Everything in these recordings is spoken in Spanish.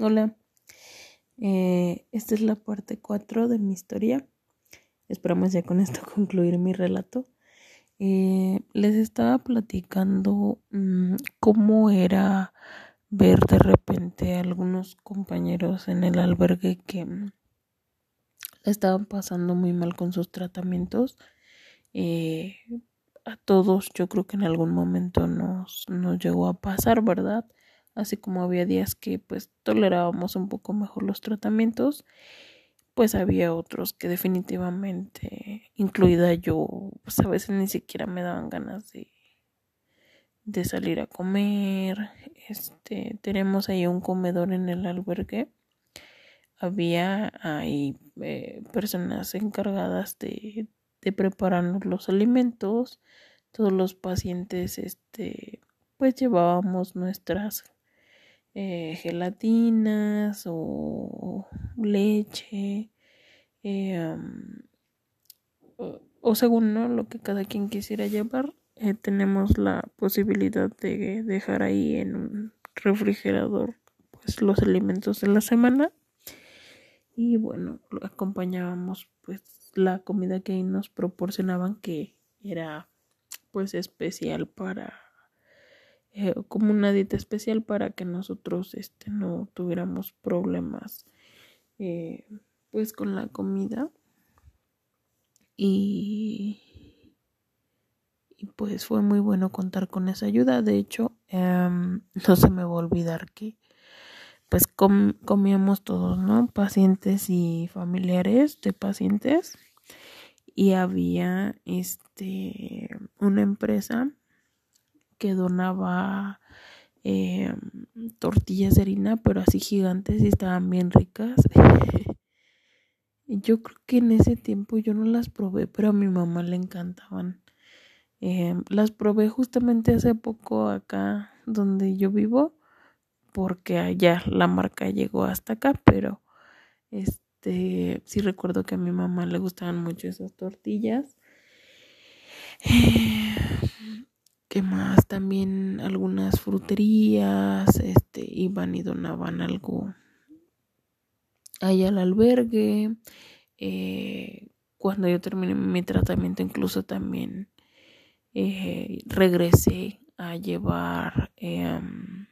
Hola, eh, esta es la parte 4 de mi historia. Esperamos ya con esto concluir mi relato. Eh, les estaba platicando mm, cómo era ver de repente a algunos compañeros en el albergue que mm, estaban pasando muy mal con sus tratamientos. Eh, a todos yo creo que en algún momento nos, nos llegó a pasar, ¿verdad? Así como había días que pues tolerábamos un poco mejor los tratamientos, pues había otros que definitivamente, incluida yo, pues a veces ni siquiera me daban ganas de, de salir a comer. Este, tenemos ahí un comedor en el albergue. Había ahí eh, personas encargadas de, de prepararnos los alimentos. Todos los pacientes, este, pues llevábamos nuestras eh, gelatinas o leche eh, o, según ¿no? lo que cada quien quisiera llevar eh, tenemos la posibilidad de dejar ahí en un refrigerador pues los alimentos de la semana y bueno acompañábamos pues la comida que nos proporcionaban que era pues especial para eh, como una dieta especial para que nosotros este, no tuviéramos problemas eh, pues con la comida. Y, pues fue muy bueno contar con esa ayuda. De hecho em, no se me va a olvidar que pues comíamos todos no pacientes y familiares de pacientes. Y había este una empresa que donaba eh, tortillas de harina, pero así gigantes y estaban bien ricas. yo creo que en ese tiempo yo no las probé, pero a mi mamá le encantaban. Eh, las probé justamente hace poco acá donde yo vivo, porque allá la marca llegó hasta acá, pero este sí recuerdo que a mi mamá le gustaban mucho esas tortillas. Eh, ¿Qué más? También algunas fruterías, este, iban y donaban algo ahí al albergue. Eh, cuando yo terminé mi tratamiento, incluso también eh, regresé a llevar, em,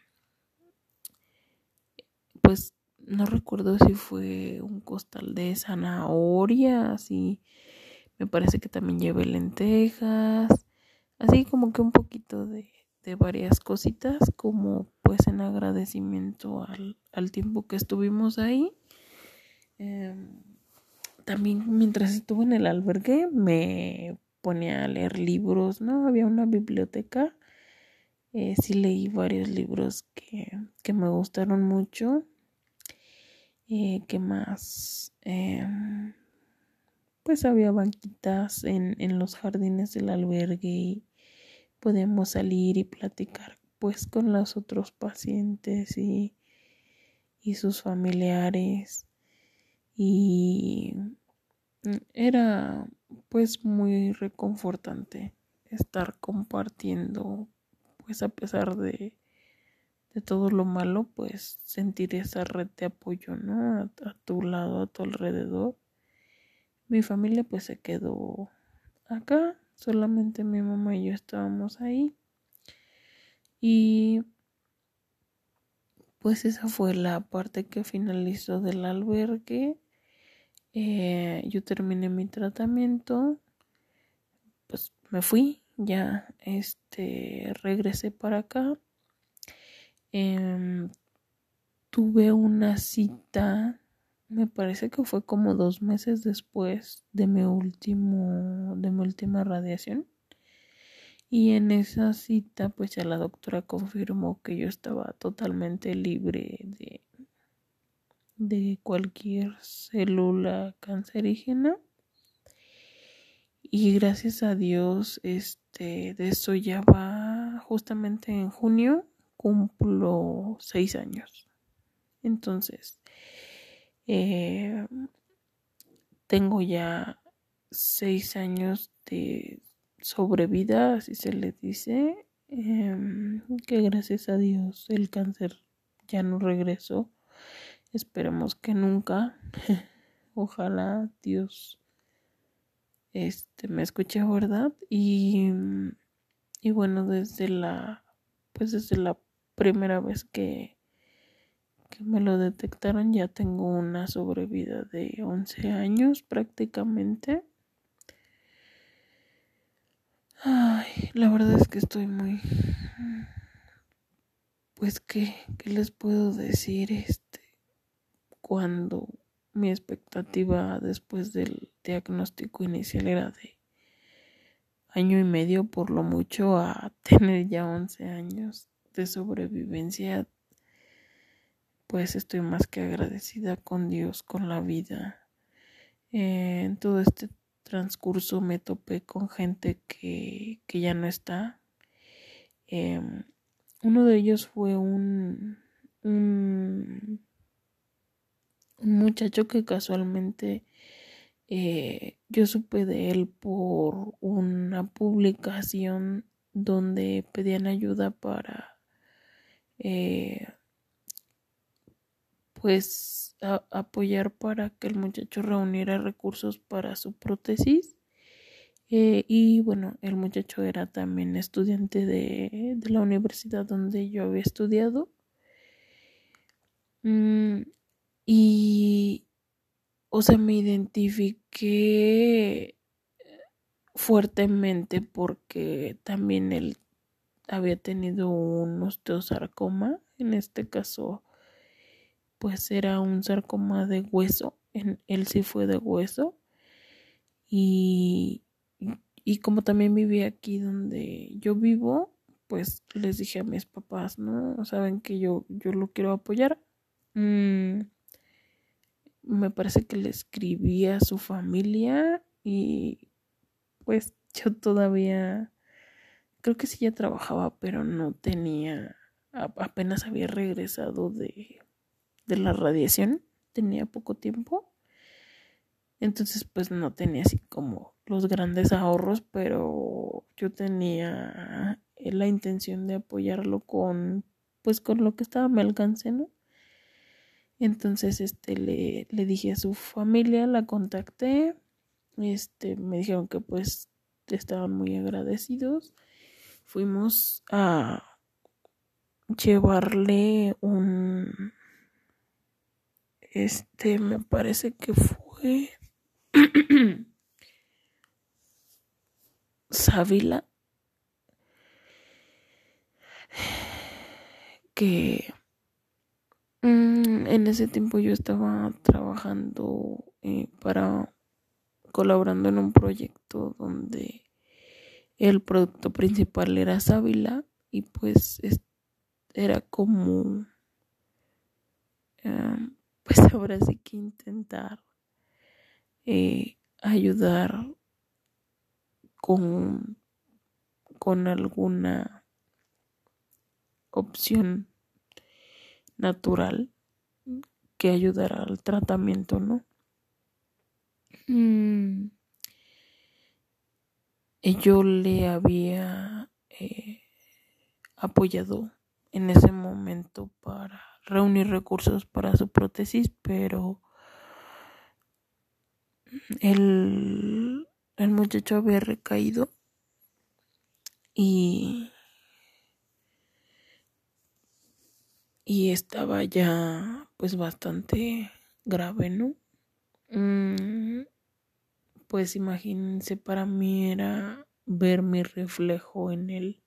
pues no recuerdo si fue un costal de zanahoria, así me parece que también llevé lentejas así como que un poquito de, de varias cositas como pues en agradecimiento al, al tiempo que estuvimos ahí. Em, también mientras estuve en el albergue me ponía a leer libros no había una biblioteca. Eh, sí leí varios libros que, que me gustaron mucho. Eh, ¿Qué más? Em, pues había banquitas en, en los jardines del albergue podemos salir y platicar pues con los otros pacientes y, y sus familiares. Y era pues muy reconfortante estar compartiendo pues a pesar de, de todo lo malo pues sentir esa red de apoyo no a tu lado a tu alrededor. Mi familia pues se quedó acá, solamente mi mamá y yo estábamos ahí. Y pues esa fue la parte que finalizó del albergue. Eh, yo terminé mi tratamiento, pues me fui, ya este regresé para acá. Em, tuve una cita me parece que fue como dos meses después de mi último de mi última radiación. Y en esa cita pues ya la doctora confirmó que yo estaba totalmente libre de de cualquier célula cancerígena. Y gracias a Dios este de eso ya va justamente en junio cumplo seis años. Entonces eh, tengo ya seis años de sobrevida, así se le dice, em, que gracias a Dios el cáncer ya no regresó. Esperemos que nunca. Ojalá Dios este me escuche, ¿verdad? Y, y bueno, desde la pues desde la primera vez que que me lo detectaron ya tengo una sobrevida de 11 años prácticamente. Ay, la verdad es que estoy muy pues qué, qué les puedo decir este cuando mi expectativa después del diagnóstico inicial era de año y medio por lo mucho a tener ya 11 años de sobrevivencia pues estoy más que agradecida con Dios, con la vida. Eh, en todo este transcurso me topé con gente que, que ya no está. Em, uno de ellos fue un, un, muchacho que casualmente eh, yo supe de él por una publicación donde pedían ayuda para eh, pues apoyar para que el muchacho reuniera recursos para su prótesis eh, y bueno, el muchacho era también estudiante de, la universidad donde yo había estudiado. Mm, y, o sea, me identifiqué fuertemente porque también él había tenido un osteosarcoma. En este caso, pues era un sarcoma de hueso. Él sí fue de hueso. Y, y como también vivía aquí donde yo vivo, pues les dije a mis papás, ¿no? Saben que yo, yo lo quiero apoyar. Mm, me parece que le escribí a su familia y pues yo todavía, creo que sí ya trabajaba, pero no tenía, apenas había regresado de, de la radiación, tenía poco tiempo. Entonces pues no tenía así como los grandes ahorros, pero yo tenía la intención de apoyarlo con pues con lo que estaba a mi alcance, ¿no? Entonces este le, le dije a su familia, la contacté, este me dijeron que pues estaban muy agradecidos. Fuimos a llevarle un este me parece que fue Sábila que mm, en ese tiempo yo estaba trabajando eh, para colaborando en un proyecto donde el producto principal era Sábila y pues era como em, pues ahora sí que intentar eh, ayudar con, con alguna opción natural que ayudara al tratamiento, ¿no? Mm. Yo le había eh, apoyado en ese momento para reunir recursos para su prótesis, pero el, el muchacho había recaído y y estaba ya pues bastante grave, ¿no? Mm, pues imagínense, para mí era ver mi reflejo en él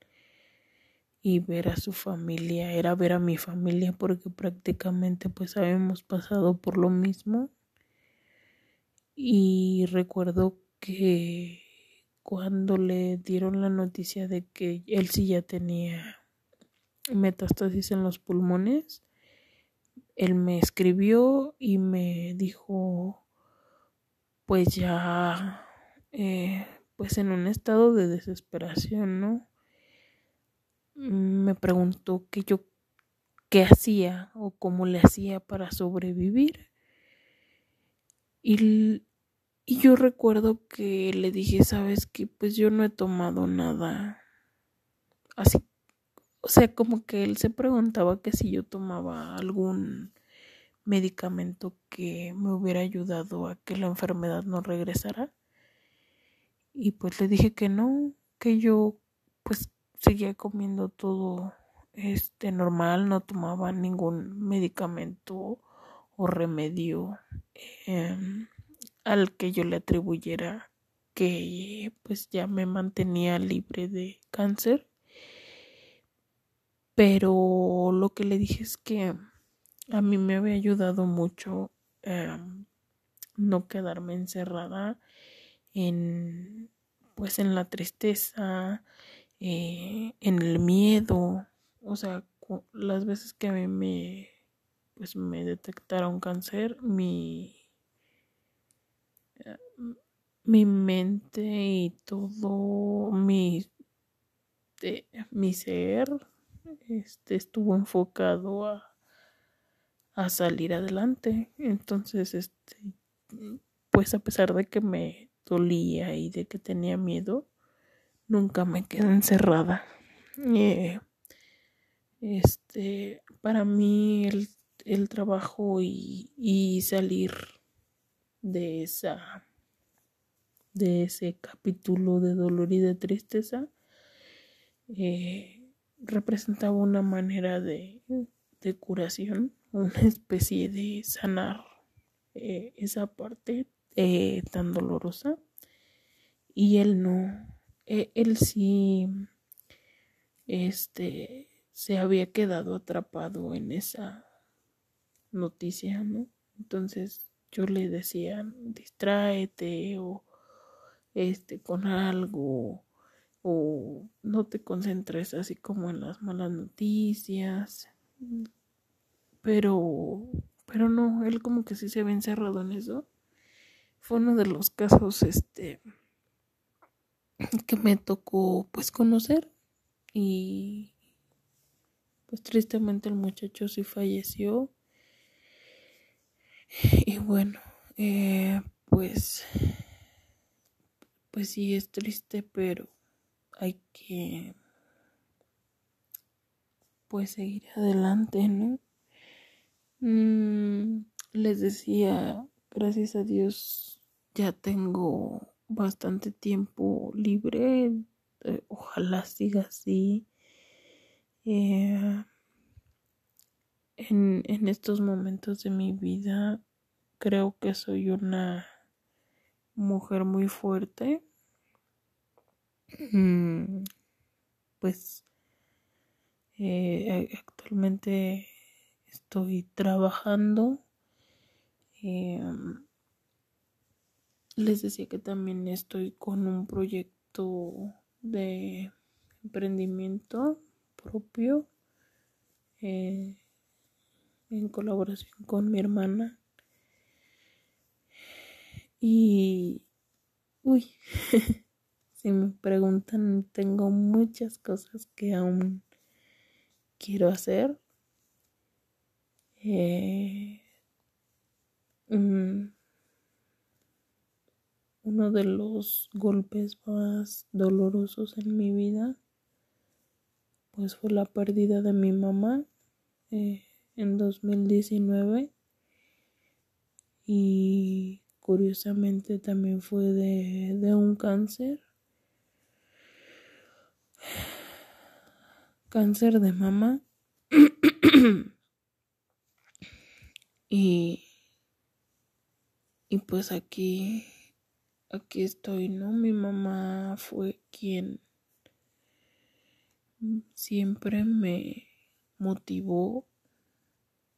y ver a su familia, era ver a mi familia porque prácticamente pues habíamos pasado por lo mismo y recuerdo que cuando le dieron la noticia de que él sí ya tenía metástasis en los pulmones, él me escribió y me dijo pues ya eh, pues en un estado de desesperación, ¿no? Me preguntó que yo qué hacía o cómo le hacía para sobrevivir. Y y yo recuerdo que le dije, sabes que pues yo no he tomado nada así. O sea, como que él se preguntaba que si yo tomaba algún medicamento que me hubiera ayudado a que la enfermedad no regresara. Y pues le dije que no, que yo seguía comiendo todo este normal, no tomaba ningún medicamento o remedio em, al que yo le atribuyera que pues ya me mantenía libre de cáncer. Pero lo que le dije es que a mí me había ayudado mucho em, no quedarme encerrada en pues en la tristeza, eh, en el miedo, o sea, las veces que a mí me pues me detectaron cáncer, mi mi mente y todo mi mi ser este estuvo enfocado a a salir adelante. Entonces, este, pues a pesar de que me dolía y de que tenía miedo, nunca me quedé encerrada. Eh, este, para mí el, el trabajo y, y, salir de esa de ese capítulo de dolor y de tristeza eh, representaba una manera de, de curación una especie de sanar eh, esa parte tan dolorosa y él no eh, él sí este se había quedado atrapado en esa noticia no entonces yo le decía distráete o este con algo o no te concentres así como en las malas noticias pero, pero no, él como que sí se ve encerrado en eso. Fue uno de los casos, este, que me tocó, pues, conocer y, pues, tristemente el muchacho sí falleció. Y bueno, eh, pues, pues sí es triste, pero hay que, pues, seguir adelante, ¿no? Mm, les decía, gracias a Dios ya tengo bastante tiempo libre. Eh, ojalá siga así. Eh, en, en estos momentos de mi vida creo que soy una mujer muy fuerte. Mm, pues eh, actualmente estoy trabajando. Em, les decía que también estoy con un proyecto de emprendimiento propio eh, en colaboración con mi hermana. Y, uy, si me preguntan, tengo muchas cosas que aún quiero hacer eh, uno de los golpes más dolorosos en mi vida pues fue la pérdida de mi mamá eh, en 2019 y curiosamente también fue de, de un cáncer. Cáncer de mama. Y, y pues aquí, aquí estoy, ¿no? Mi mamá fue quien siempre me motivó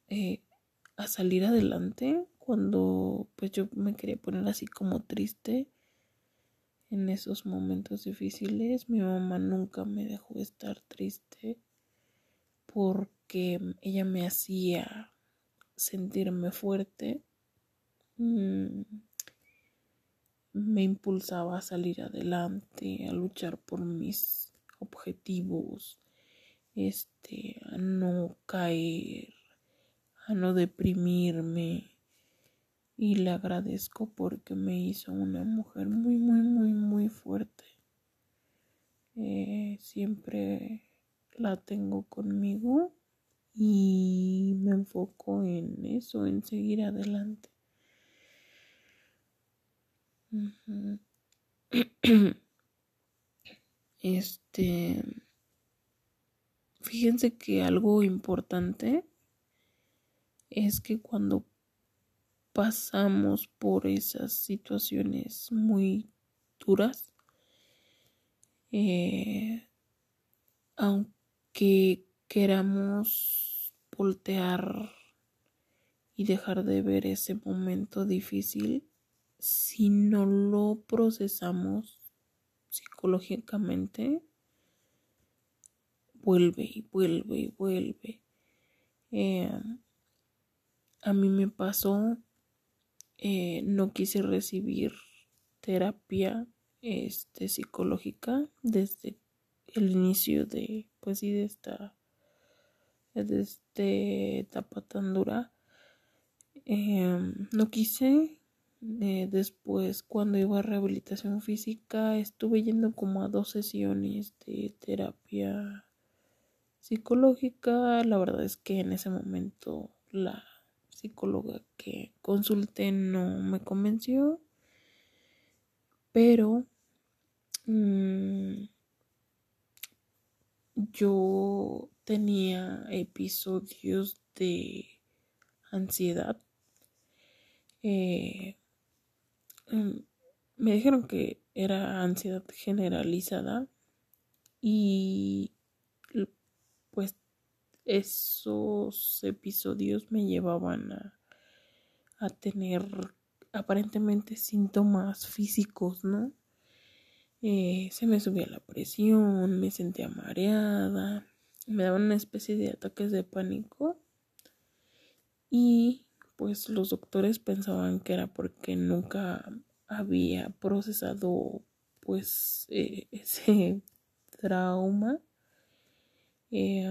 eh, a salir adelante cuando pues yo me quería poner así como triste en esos momentos difíciles. Mi mamá nunca me dejó estar triste porque ella me hacía sentirme fuerte mm, me impulsaba a salir adelante, a luchar por mis objetivos, este, a no caer, a no deprimirme. Y le agradezco porque me hizo una mujer muy, muy, muy, muy fuerte. Eh, siempre la tengo conmigo y me enfoco en eso, en seguir adelante. Este, fíjense que algo importante es que cuando pasamos por esas situaciones muy duras, eh, aunque queramos voltear y dejar de ver ese momento difícil, si no lo procesamos psicológicamente, vuelve y vuelve y vuelve. Eh, a mí me pasó, eh, no quise recibir terapia este, psicológica desde el inicio de, pues sí, de esta, de este etapa tan dura. Eh, no quise, eh, después, cuando iba a rehabilitación física, estuve yendo como a dos sesiones de terapia psicológica. La verdad es que en ese momento la psicóloga que consulté no me convenció. Pero mmm, yo tenía episodios de ansiedad. Eh, me dijeron que era ansiedad generalizada y pues esos episodios me llevaban a, a tener aparentemente síntomas físicos, ¿no? Eh, se me subía la presión, me sentía mareada, me daban una especie de ataques de pánico y pues los doctores pensaban que era porque nunca había procesado pues eh, ese trauma eh,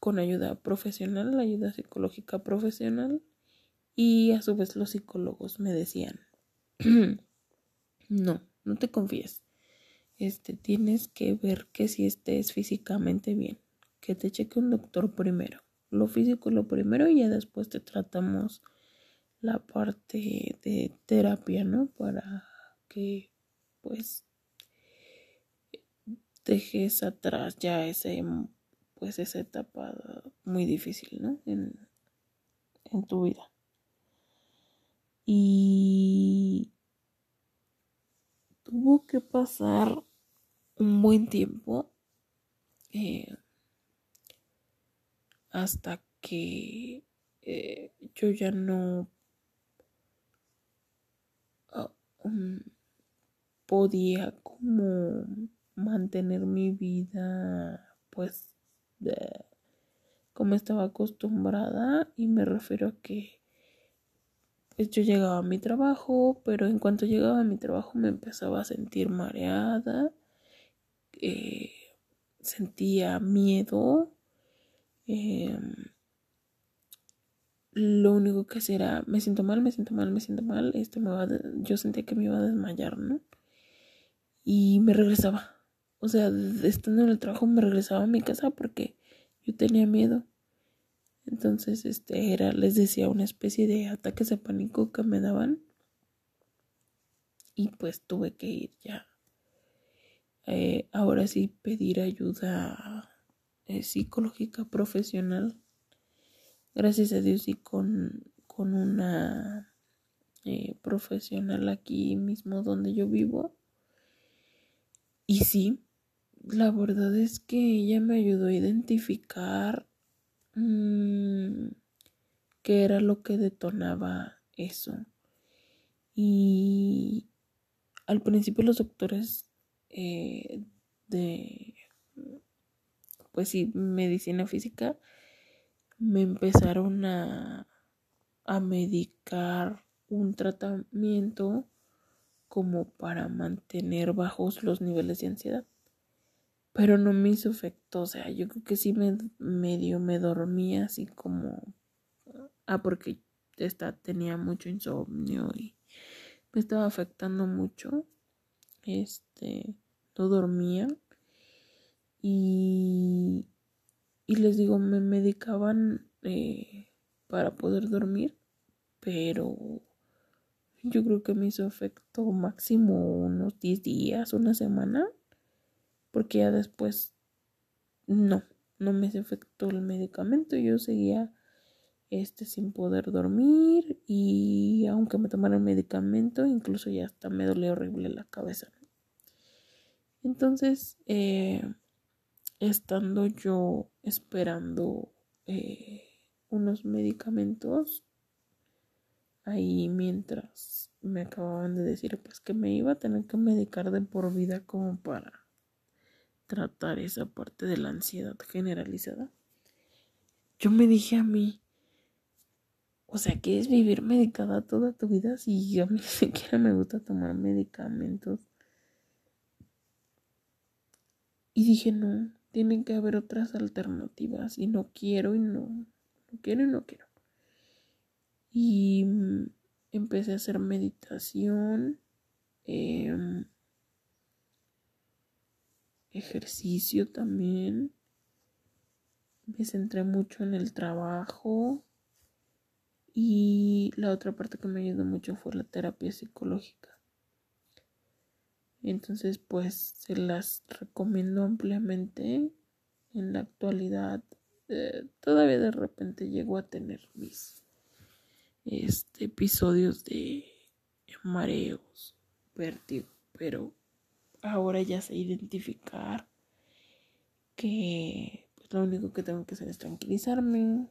con ayuda profesional, ayuda psicológica profesional y a su vez los psicólogos me decían no, no te confíes. Este tienes que ver que si estés físicamente bien que te cheque un doctor primero lo físico lo primero y ya después te tratamos la parte de terapia, ¿no? Para que pues dejes atrás ya ese pues esa etapa muy difícil, ¿no? En, en tu vida. Y tuvo que pasar un buen tiempo eh, hasta que eh, yo ya no ah, um, podía como mantener mi vida pues como estaba acostumbrada. Y me refiero a que pues, yo llegaba a mi trabajo pero en cuanto llegaba a mi trabajo me empezaba a sentir mareada eh, sentía miedo Em, lo único que hacía era, me siento mal, me siento mal, me siento mal, esto me va yo sentía que me iba a desmayar, ¿no? Y me regresaba. O sea, estando en el trabajo me regresaba a mi casa porque yo tenía miedo. Entonces, este era, les decía, una especie de ataques de pánico que me daban. Y pues tuve que ir ya. Eh, ahora sí pedir ayuda psicológica profesional. Gracias a Dios y con, con una eh, profesional aquí mismo donde yo vivo. Y sí, la verdad es que ella me ayudó a identificar mm, qué era lo que detonaba eso. Y al principio los doctores eh, de pues sí, medicina física, me empezaron a, a medicar un tratamiento como para mantener bajos los niveles de ansiedad. Pero no me hizo efecto, o sea, yo creo que sí me medio me dormía así como ah porque esta tenía mucho insomnio y me estaba afectando mucho. Este, no dormía y, y les digo, me medicaban eh, para poder dormir, pero yo creo que me hizo efecto máximo unos 10 días, una semana, porque ya después no, no me efecto el medicamento, yo seguía este sin poder dormir y aunque me tomara el medicamento, incluso ya hasta me dolía horrible la cabeza. Entonces, eh, estando yo esperando eh, unos medicamentos ahí mientras me acababan de decir pues que me iba a tener que medicar de por vida como para tratar esa parte de la ansiedad generalizada. Yo me dije a mí, o sea, ¿quieres vivir medicada toda tu vida? Si a mí ni siquiera me gusta tomar medicamentos. Y dije, no, tienen que haber otras alternativas y no quiero y no, quiero y no quiero. Y mm, empecé a hacer meditación, em, ejercicio también. Me centré mucho en el trabajo y la otra parte que me ayudó mucho fue la terapia psicológica. Entonces, pues se las recomiendo ampliamente. En la actualidad, eh, todavía de repente llego a tener mis este, episodios de mareos, vértigo, pero ahora ya sé identificar que pues, lo único que tengo que hacer es tranquilizarme,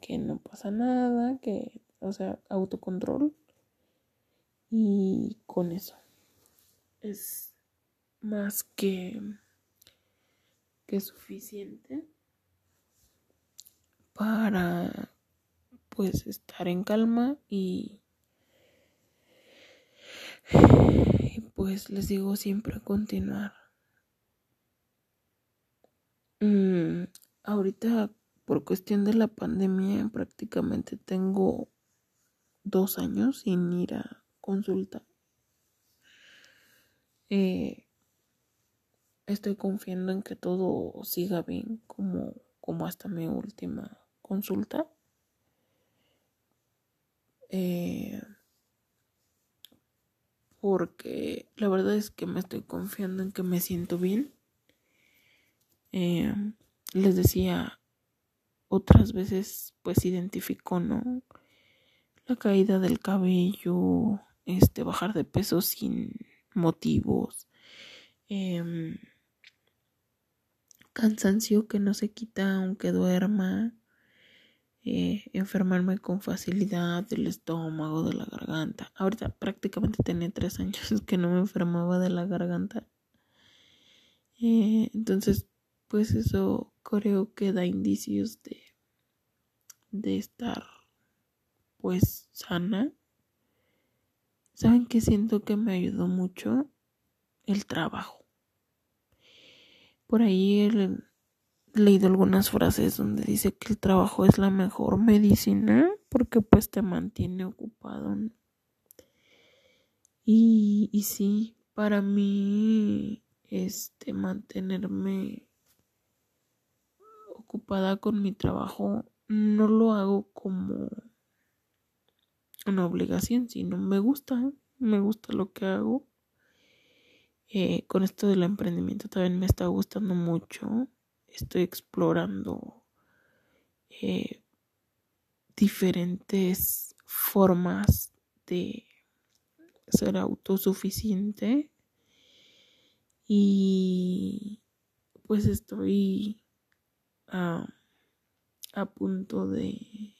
que no pasa nada, que, o sea, autocontrol y con eso es más que, que suficiente para pues estar en calma y, pues les digo siempre continuar. Mm, ahorita por cuestión de la pandemia prácticamente tengo dos años sin ir a consulta eh, estoy confiando en que todo siga bien como, como hasta mi última consulta. Eh, porque la verdad es que me estoy confiando en que me siento bien. Eh, les decía otras veces pues identifico no la caída del cabello este bajar de peso sin motivos, em, cansancio que no se quita aunque duerma, eh, enfermarme con facilidad del estómago, de la garganta. Ahorita prácticamente tenía tres años que no me enfermaba de la garganta. Eh, entonces, pues eso creo que da indicios de, de estar pues sana ¿Saben qué siento que me ayudó mucho? El trabajo. Por ahí he leído algunas frases donde dice que el trabajo es la mejor medicina porque pues te mantiene ocupado. Y, y sí, para mí, este, mantenerme ocupada con mi trabajo no lo hago como una obligación, sino me gusta, me gusta lo que hago. Eh, con esto del emprendimiento también me está gustando mucho. Estoy explorando eh, diferentes formas de ser autosuficiente y pues estoy a punto de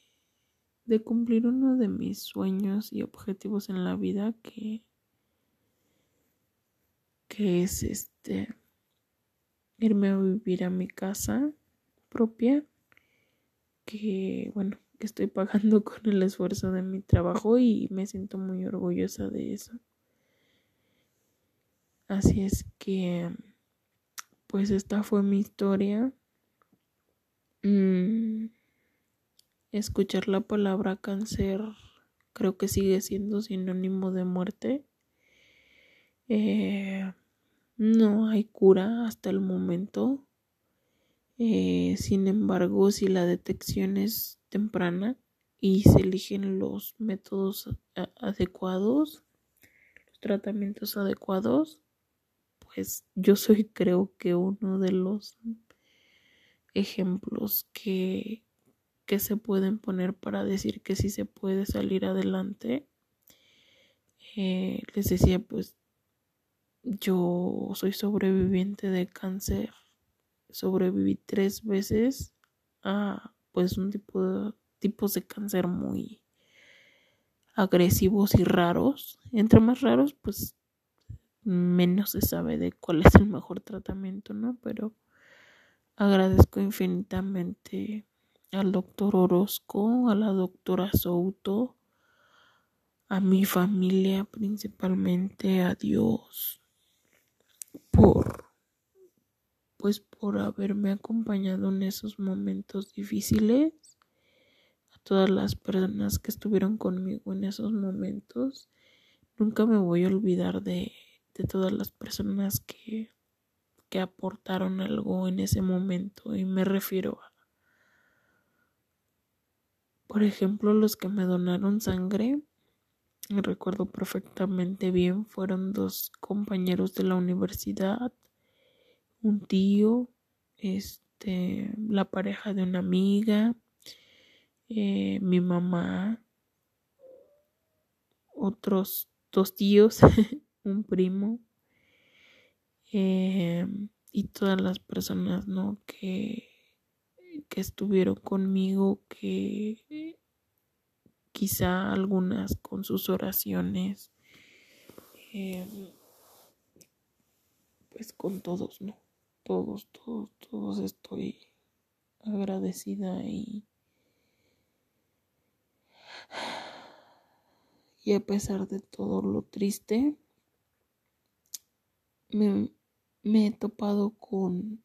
de cumplir uno de mis sueños y objetivos en la vida que que es este irme a vivir a mi casa propia que bueno que estoy pagando con el esfuerzo de mi trabajo y me siento muy orgullosa de eso. Así es que pues esta fue mi historia. Mm, escuchar la palabra cáncer creo que sigue siendo sinónimo de muerte. Eh, no hay cura hasta el momento. Eh, sin embargo, si la detección es temprana y se eligen los métodos adecuados, los tratamientos adecuados, pues yo soy creo que uno de los ejemplos que, que se pueden poner para decir que sí se puede salir adelante. Eh, les decía, pues yo soy sobreviviente de cáncer. Sobreviví tres veces a pues un tipo de tipos de cáncer muy agresivos y raros. Entre más raros, pues menos se sabe de cuál es el mejor tratamiento, ¿no? Pero agradezco infinitamente al doctor Orozco, a la doctora Souto, a mi familia principalmente, a Dios, por pues por haberme acompañado en esos momentos difíciles, a todas las personas que estuvieron conmigo en esos momentos. Nunca me voy a olvidar de, de todas las personas que, que aportaron algo en ese momento y me refiero a por ejemplo, los que me donaron sangre, recuerdo perfectamente bien, fueron dos compañeros de la universidad, un tío, este, la pareja de una amiga, eh, mi mamá, otros dos tíos, un primo, eh, y todas las personas, ¿no? Que que estuvieron conmigo, que quizá algunas con sus oraciones, em, pues con todos, ¿no? Todos, todos, todos estoy agradecida y y a pesar de todo lo triste me, me he topado con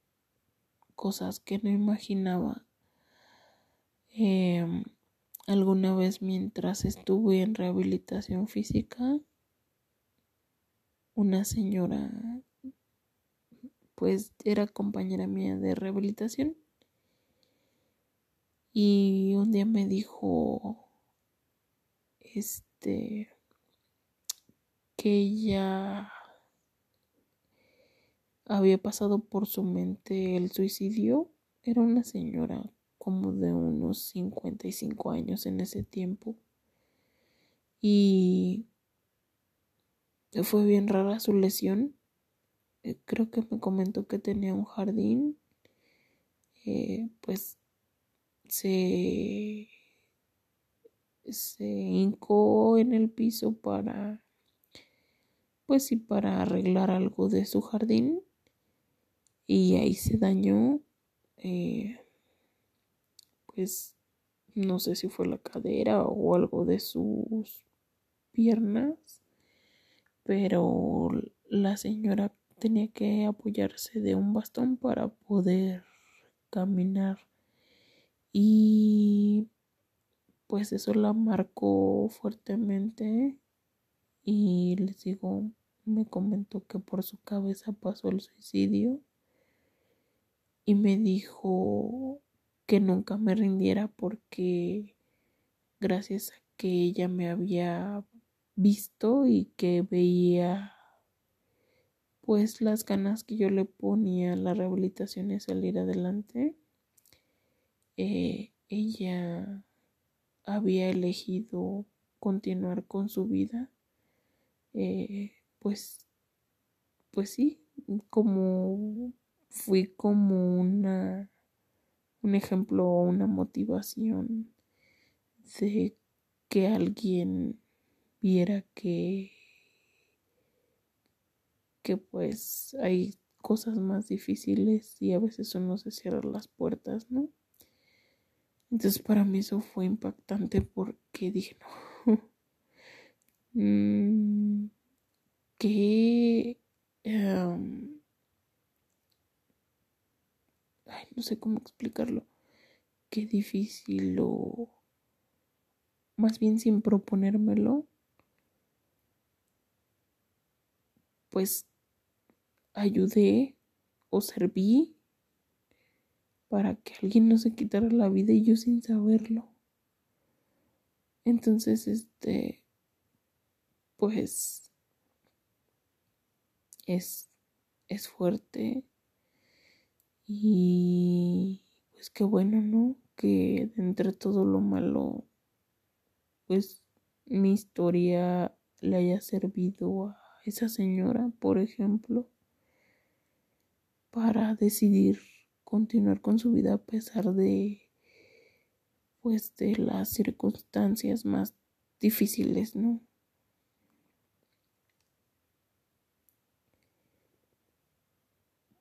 cosas que no imaginaba. Em, alguna vez mientras estuve en rehabilitación física, una señora, pues era compañera mía de rehabilitación, y un día me dijo, este, que ella había pasado por su mente el suicidio. Era una señora como de unos 55 años en ese tiempo. Y fue bien rara su lesión. Eh, creo que me comentó que tenía un jardín. Eh, pues se, se hincó en el piso para pues sí para arreglar algo de su jardín y ahí se dañó eh, pues no sé si fue la cadera o algo de sus piernas pero la señora tenía que apoyarse de un bastón para poder caminar. Y pues eso la marcó fuertemente y les digo me comentó que por su cabeza pasó el suicidio y me dijo que nunca me rindiera porque gracias a que ella me había visto y que veía pues las ganas que yo le ponía a la rehabilitación y salir adelante, eh, ella había elegido continuar con su vida, eh, pues, pues sí, como fui como una un ejemplo o una motivación de que alguien viera que que pues hay cosas más difíciles y a veces uno se cierra las puertas, ¿no? Entonces para mí eso fue impactante porque dije, no, mm, que em, no sé cómo explicarlo, qué difícil o más bien sin proponérmelo, pues ayudé o serví para que alguien no se quitara la vida y yo sin saberlo. Entonces, este, pues, es, es fuerte y pues qué bueno, ¿no? Que entre todo lo malo, pues mi historia le haya servido a esa señora, por ejemplo, para decidir continuar con su vida a pesar de pues de las circunstancias más difíciles, ¿no?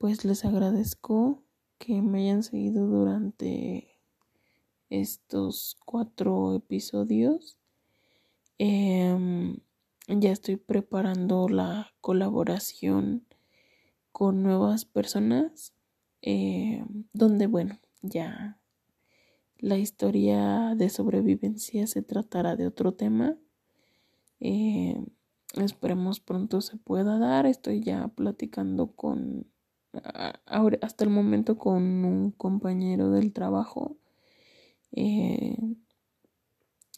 Pues les agradezco que me hayan seguido durante estos cuatro episodios. Em, ya estoy preparando la colaboración con nuevas personas, em, donde, bueno, ya la historia de sobrevivencia se tratará de otro tema. Em, esperemos pronto se pueda dar. Estoy ya platicando con, hasta el momento con un compañero del trabajo. Eh,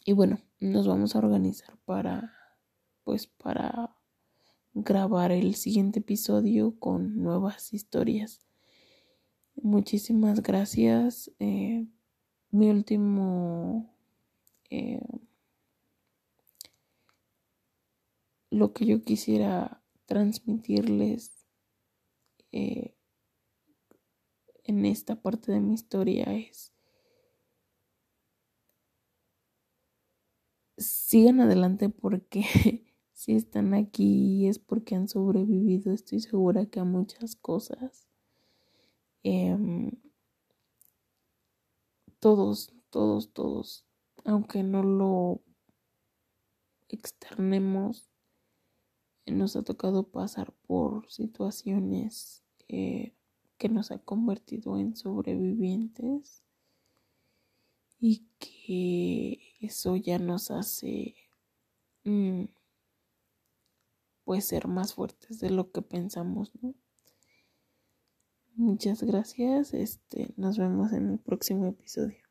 y bueno, nos vamos a organizar para, pues, para grabar el siguiente episodio con nuevas historias. Muchísimas gracias. Eh, mi último... Eh, lo que yo quisiera transmitirles en esta parte de mi historia es sigan adelante porque si están aquí es porque han sobrevivido, estoy segura que a muchas cosas. Em, todos, todos, todos, aunque no lo externemos, nos ha tocado pasar por situaciones que nos ha convertido en sobrevivientes y que eso ya nos hace mm, pues ser más fuertes de lo que pensamos, ¿no? Muchas gracias, este, nos vemos en el próximo episodio.